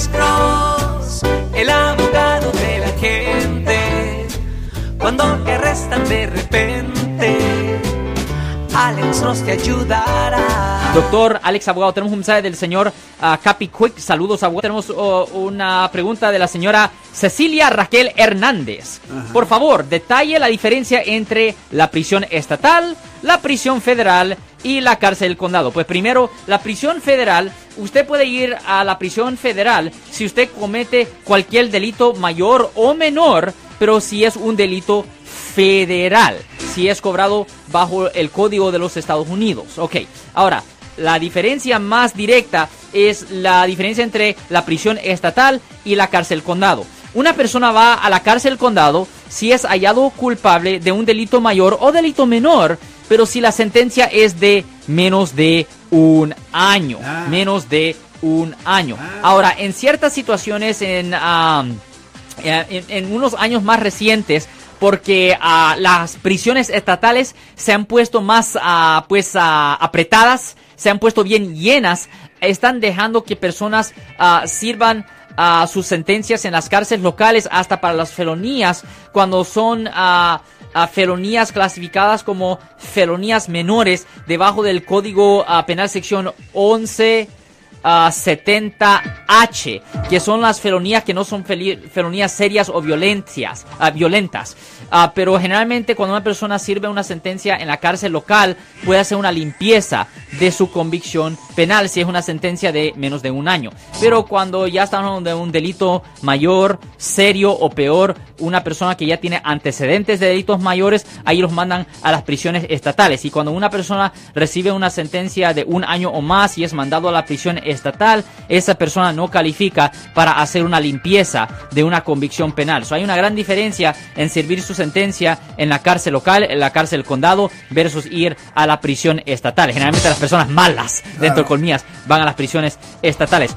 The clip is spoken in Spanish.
Alex Cross, el abogado de la gente. Cuando te arrestan de repente, Alex Cross te ayudará. Doctor Alex Abogado, tenemos un mensaje del señor ah, Capi Quick. Saludos, abogado. Tenemos oh, una pregunta de la señora Cecilia Raquel Hernández. Por favor, detalle la diferencia entre la prisión estatal, la prisión federal y la cárcel del condado. Pues primero, la prisión federal, usted puede ir a la prisión federal si usted comete cualquier delito mayor o menor, pero si es un delito federal, si es cobrado bajo el código de los Estados Unidos. Ok, ahora, la diferencia más directa es la diferencia entre la prisión estatal y la cárcel condado. Una persona va a la cárcel condado si es hallado culpable de un delito mayor o delito menor, pero si la sentencia es de menos de un año, Ah. menos de un año. Ahora, en ciertas situaciones, en, eh, en, en unos años más recientes, porque ah, las prisiones estatales se han puesto más ah, pues ah, apretadas, se han puesto bien llenas, están dejando que personas ah, sirvan ah, sus sentencias en las cárceles locales hasta para las felonías cuando son ah, felonías clasificadas como felonías menores debajo del código ah, penal sección 11 ah, 70H, que son las felonías que no son felonías serias o violencias, ah, violentas. Ah, pero generalmente cuando una persona sirve una sentencia en la cárcel local, puede hacer una limpieza de su convicción penal si es una sentencia de menos de un año. Pero cuando ya estamos de un delito mayor, serio o peor, una persona que ya tiene antecedentes de delitos mayores, ahí los mandan a las prisiones estatales. Y cuando una persona recibe una sentencia de un año o más y es mandado a la prisión estatal, esa persona no califica para hacer una limpieza de una convicción penal. So, hay una gran diferencia en servir su sentencia en la cárcel local, en la cárcel condado, versus ir a la prisión estatal. Generalmente malas, dentro de colmillas, van a las prisiones estatales.